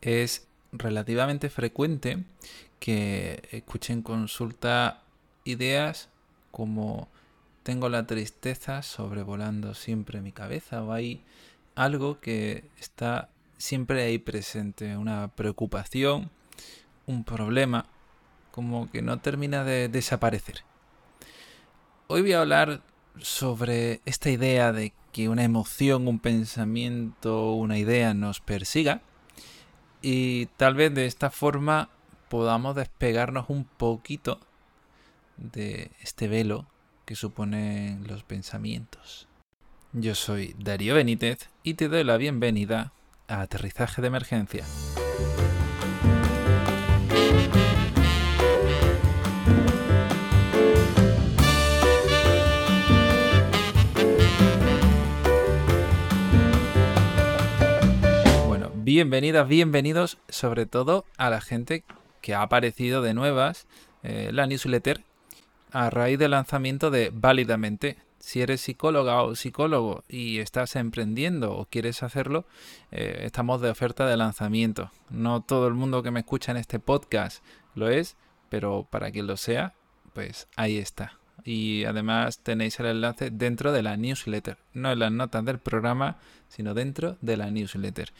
es relativamente frecuente que escuchen consulta ideas como tengo la tristeza sobrevolando siempre mi cabeza o hay algo que está siempre ahí presente, una preocupación, un problema, como que no termina de desaparecer. Hoy voy a hablar sobre esta idea de que una emoción, un pensamiento, una idea nos persiga y tal vez de esta forma podamos despegarnos un poquito de este velo que suponen los pensamientos. Yo soy Darío Benítez y te doy la bienvenida a Aterrizaje de Emergencia. Bienvenidas, bienvenidos sobre todo a la gente que ha aparecido de nuevas eh, la newsletter a raíz del lanzamiento de Válidamente. Si eres psicóloga o psicólogo y estás emprendiendo o quieres hacerlo, eh, estamos de oferta de lanzamiento. No todo el mundo que me escucha en este podcast lo es, pero para quien lo sea, pues ahí está y además tenéis el enlace dentro de la newsletter, no en las notas del programa, sino dentro de la newsletter.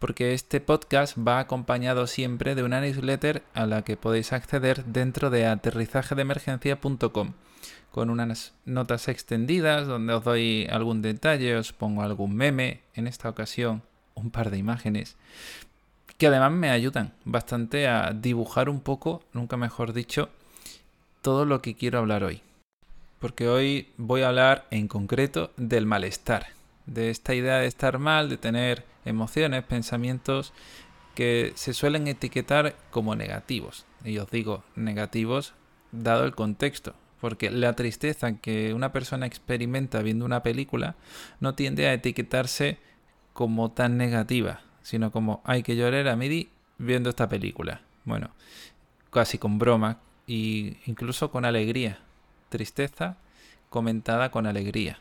Porque este podcast va acompañado siempre de una newsletter a la que podéis acceder dentro de aterrizajedeemergencia.com con unas notas extendidas donde os doy algún detalle, os pongo algún meme, en esta ocasión un par de imágenes, que además me ayudan bastante a dibujar un poco, nunca mejor dicho, todo lo que quiero hablar hoy porque hoy voy a hablar en concreto del malestar, de esta idea de estar mal, de tener emociones, pensamientos que se suelen etiquetar como negativos. Y os digo negativos dado el contexto, porque la tristeza que una persona experimenta viendo una película no tiende a etiquetarse como tan negativa, sino como hay que llorar a midi viendo esta película. Bueno, casi con broma e incluso con alegría, tristeza comentada con alegría.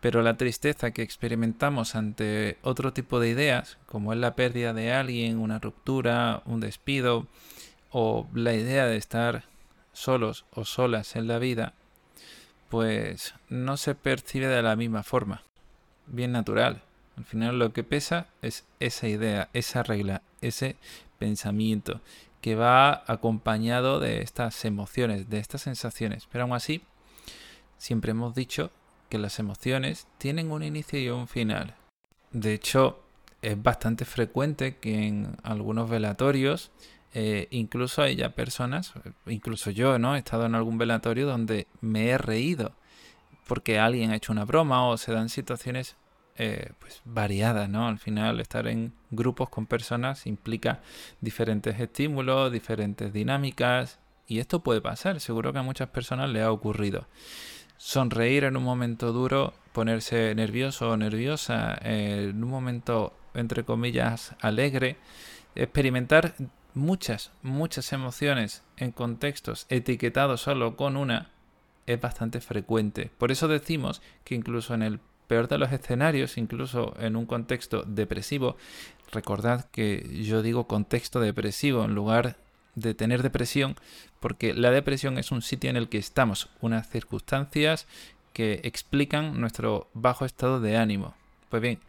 Pero la tristeza que experimentamos ante otro tipo de ideas, como es la pérdida de alguien, una ruptura, un despido, o la idea de estar solos o solas en la vida, pues no se percibe de la misma forma. Bien natural. Al final lo que pesa es esa idea, esa regla, ese pensamiento que va acompañado de estas emociones, de estas sensaciones. Pero aún así, siempre hemos dicho que las emociones tienen un inicio y un final. De hecho, es bastante frecuente que en algunos velatorios, eh, incluso haya personas, incluso yo, ¿no? He estado en algún velatorio donde me he reído porque alguien ha hecho una broma o se dan situaciones eh, pues variadas, ¿no? Al final estar en grupos con personas implica diferentes estímulos, diferentes dinámicas y esto puede pasar, seguro que a muchas personas le ha ocurrido sonreír en un momento duro, ponerse nervioso o nerviosa en un momento, entre comillas, alegre, experimentar muchas, muchas emociones en contextos etiquetados solo con una, es bastante frecuente. Por eso decimos que incluso en el peor de los escenarios, incluso en un contexto depresivo, recordad que yo digo contexto depresivo en lugar de tener depresión, porque la depresión es un sitio en el que estamos, unas circunstancias que explican nuestro bajo estado de ánimo. Pues bien,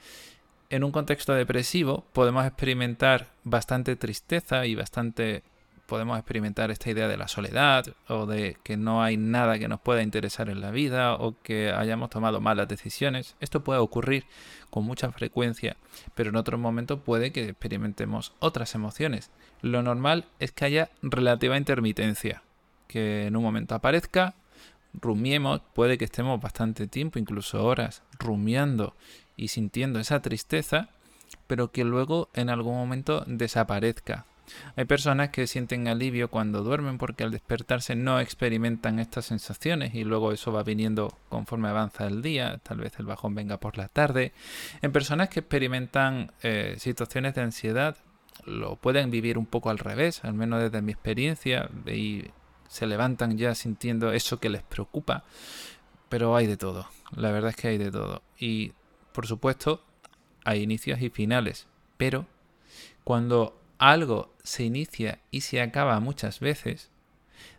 en un contexto depresivo podemos experimentar bastante tristeza y bastante podemos experimentar esta idea de la soledad o de que no hay nada que nos pueda interesar en la vida o que hayamos tomado malas decisiones. Esto puede ocurrir con mucha frecuencia, pero en otro momento puede que experimentemos otras emociones. Lo normal es que haya relativa intermitencia, que en un momento aparezca, rumiemos, puede que estemos bastante tiempo, incluso horas, rumiando y sintiendo esa tristeza, pero que luego en algún momento desaparezca hay personas que sienten alivio cuando duermen porque al despertarse no experimentan estas sensaciones y luego eso va viniendo conforme avanza el día, tal vez el bajón venga por la tarde. En personas que experimentan eh, situaciones de ansiedad lo pueden vivir un poco al revés, al menos desde mi experiencia, y se levantan ya sintiendo eso que les preocupa. Pero hay de todo, la verdad es que hay de todo. Y por supuesto, hay inicios y finales, pero Cuando algo se inicia y se acaba muchas veces,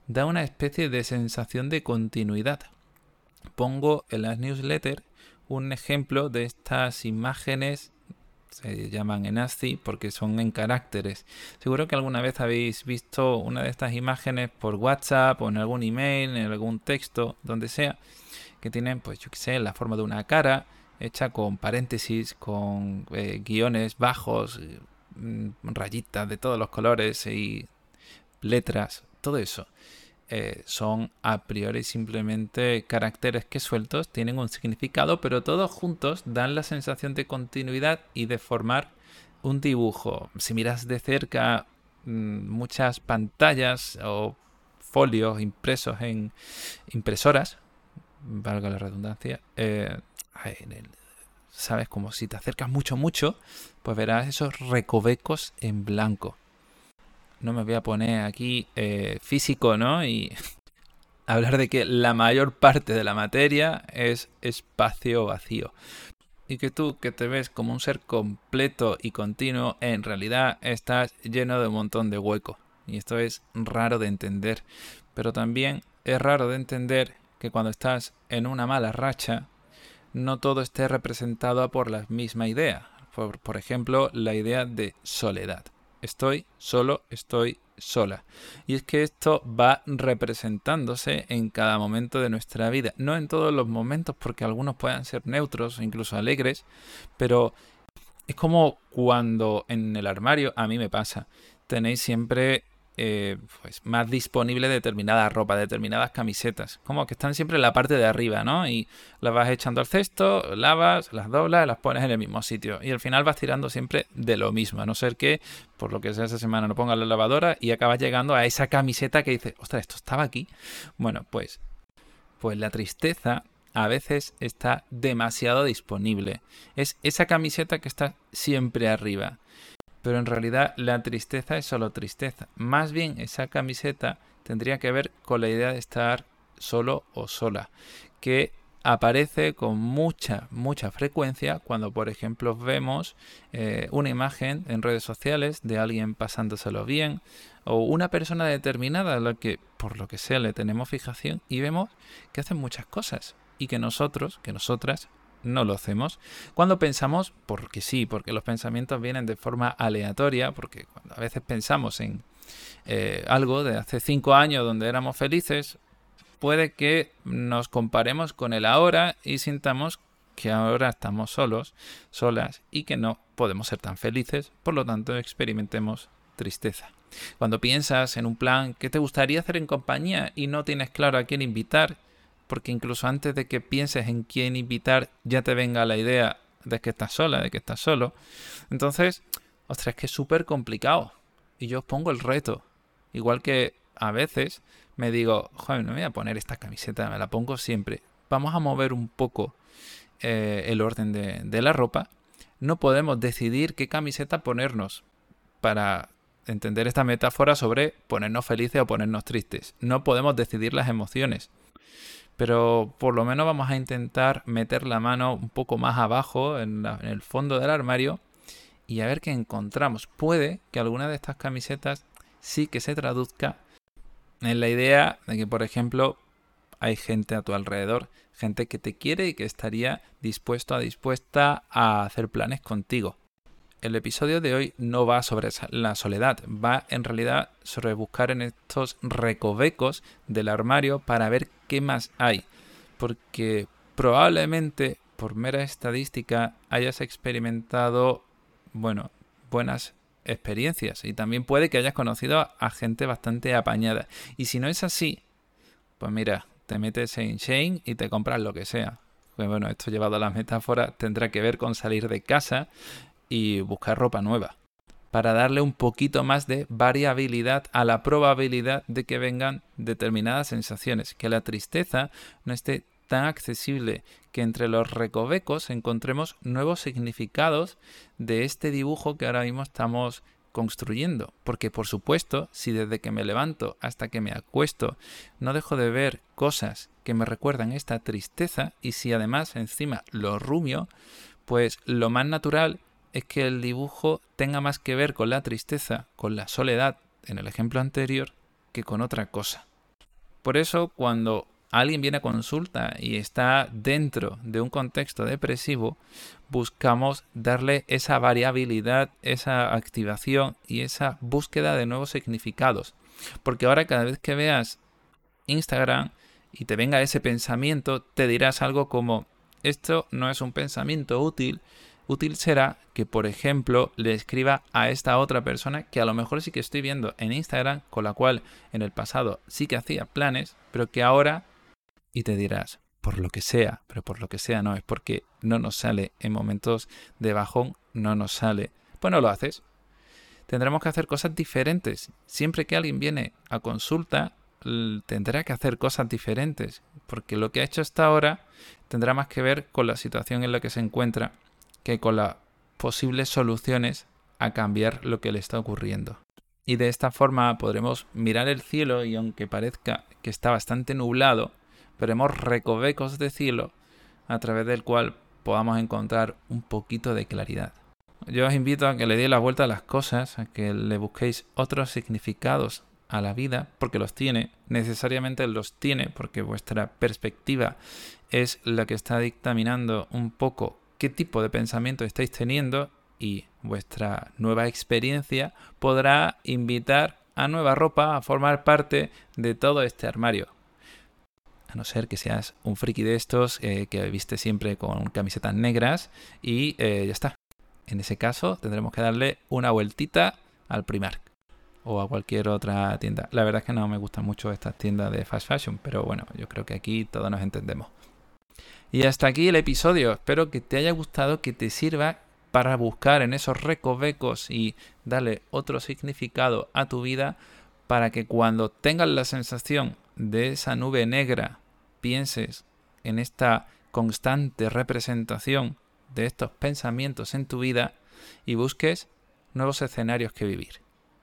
da una especie de sensación de continuidad. Pongo en las newsletters un ejemplo de estas imágenes se llaman en ASCII porque son en caracteres. Seguro que alguna vez habéis visto una de estas imágenes por WhatsApp o en algún email, en algún texto, donde sea, que tienen, pues yo qué sé, la forma de una cara hecha con paréntesis, con eh, guiones bajos, rayitas de todos los colores y letras, todo eso. Eh, son a priori simplemente caracteres que sueltos tienen un significado, pero todos juntos dan la sensación de continuidad y de formar un dibujo. Si miras de cerca mm, muchas pantallas o folios impresos en impresoras, valga la redundancia, eh, sabes, como si te acercas mucho, mucho, pues verás esos recovecos en blanco no me voy a poner aquí eh, físico, ¿no? Y hablar de que la mayor parte de la materia es espacio vacío. Y que tú, que te ves como un ser completo y continuo, en realidad estás lleno de un montón de huecos. Y esto es raro de entender. Pero también es raro de entender que cuando estás en una mala racha, no todo esté representado por la misma idea. Por, ejemplo, la idea de soledad estoy solo, estoy sola. Y es que esto va representándose en cada momento de nuestra vida. No en todos los momentos, porque algunos puedan ser neutros incluso alegres, pero es como cuando en el armario, a mí me pasa, tenéis siempre eh, pues más disponible determinada ropa, determinadas camisetas. Como que están siempre en la parte de arriba, ¿no? Y las vas echando al cesto, lavas, las doblas, las pones en el mismo sitio. Y al final vas tirando siempre de lo mismo, a no ser que, por lo que sea esa semana, no pongas la lavadora y acabas llegando a esa camiseta que dices, ostras, esto estaba aquí. Bueno, pues, pues la tristeza a veces está demasiado disponible. Es esa camiseta que está siempre arriba pero en realidad la tristeza es solo tristeza. Más bien esa camiseta tendría que ver con la idea de estar solo o sola, que aparece con mucha, mucha frecuencia cuando, por ejemplo, vemos eh, una imagen en redes sociales de alguien pasándoselo bien o una persona determinada a la que, por lo que sea, le tenemos fijación y vemos que hacen muchas cosas y que nosotros, que nosotras, no lo hacemos. Cuando pensamos, porque sí, porque los pensamientos vienen de forma aleatoria, porque cuando a veces pensamos en eh, algo de hace cinco años donde éramos felices, puede que nos comparemos con el ahora y sintamos que ahora estamos solos, solas y que no podemos ser tan felices, por lo tanto experimentemos tristeza. Cuando piensas en un plan que te gustaría hacer en compañía y no tienes claro a quién invitar porque incluso antes de que pienses en quién invitar, ya te venga la idea de que estás sola, de que estás solo. Entonces, ostras, es que es súper complicado. Y yo os pongo el reto. Igual que a veces me digo, joder, no me voy a poner esta camiseta, me la pongo siempre. Vamos a mover un poco eh, el orden de, de la ropa. No podemos decidir qué camiseta ponernos para entender esta metáfora sobre ponernos felices o ponernos tristes. No podemos decidir las emociones pero por lo menos vamos a intentar meter la mano un poco más abajo en, el fondo del armario y a ver qué encontramos. Puede que alguna de estas camisetas sí que se traduzca en la idea de que, por ejemplo, hay gente a tu alrededor, gente que te quiere y que estaría dispuesto a dispuesta a hacer planes contigo el episodio de hoy no va sobre la soledad, va en realidad sobre buscar en estos recovecos del armario para ver qué más hay. Porque probablemente, por mera estadística, hayas experimentado, bueno, buenas experiencias y también puede que hayas conocido a gente bastante apañada. Y si no es así, pues mira, te metes en Shane y te compras lo que sea. Pues bueno, esto llevado a las metáforas tendrá que ver con salir de casa y buscar ropa nueva para darle un poquito más de variabilidad a la probabilidad de que vengan determinadas sensaciones, que la tristeza no esté tan accesible, que entre los recovecos encontremos nuevos significados de este dibujo que ahora mismo estamos construyendo. Porque por supuesto, si desde que me levanto hasta que me acuesto no dejo de ver cosas que me recuerdan esta tristeza y si además encima lo rumio, pues lo más natural es que el dibujo tenga más que ver con la tristeza, con la soledad, en el ejemplo anterior, que con otra cosa. Por eso, cuando alguien viene a consulta y está dentro de un contexto depresivo, buscamos darle esa variabilidad, esa activación y esa búsqueda de nuevos significados. Porque ahora cada vez que veas Instagram y te venga ese pensamiento, te dirás algo como, esto no es un pensamiento útil, útil será que, por ejemplo, le escriba a esta otra persona que a lo mejor sí que estoy viendo en Instagram, con la cual en el pasado sí que hacía planes, pero que ahora y te dirás, por lo que sea, pero por lo que sea no, es porque no nos sale en momentos de bajón, no nos sale. Pues no lo haces. Tendremos que hacer cosas diferentes. Siempre que alguien viene a consulta, tendrá que hacer cosas diferentes, porque lo que ha hecho hasta ahora tendrá más que ver con la situación en la que se encuentra que con las posibles soluciones a cambiar lo que le está ocurriendo. Y de esta forma podremos mirar el cielo y aunque parezca que está bastante nublado, veremos recovecos de cielo a través del cual podamos encontrar un poquito de claridad. Yo os invito a que le deis la vuelta a las cosas, a que le busquéis otros significados a la vida, porque los tiene, necesariamente los tiene, porque vuestra perspectiva es la que está dictaminando un poco qué tipo de pensamiento estáis teniendo y vuestra nueva experiencia podrá invitar a nueva ropa a formar parte de todo este armario a no ser que seas un friki de estos eh, que viste siempre con camisetas negras y eh, ya está. En ese caso tendremos que darle una vueltita al Primark o a cualquier otra tienda. La verdad es que no me gustan mucho estas tiendas de fast fashion, pero bueno, yo creo que aquí todos nos entendemos. Y hasta aquí el episodio. Espero que te haya gustado, que te sirva para buscar en esos recovecos y darle otro significado a tu vida para que cuando tengas la sensación de esa nube negra pienses en esta constante representación de estos pensamientos en tu vida y busques nuevos escenarios que vivir.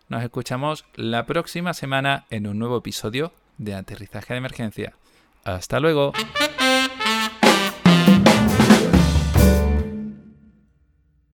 Nos escuchamos la próxima semana en un nuevo episodio de Aterrizaje de Emergencia. Hasta luego.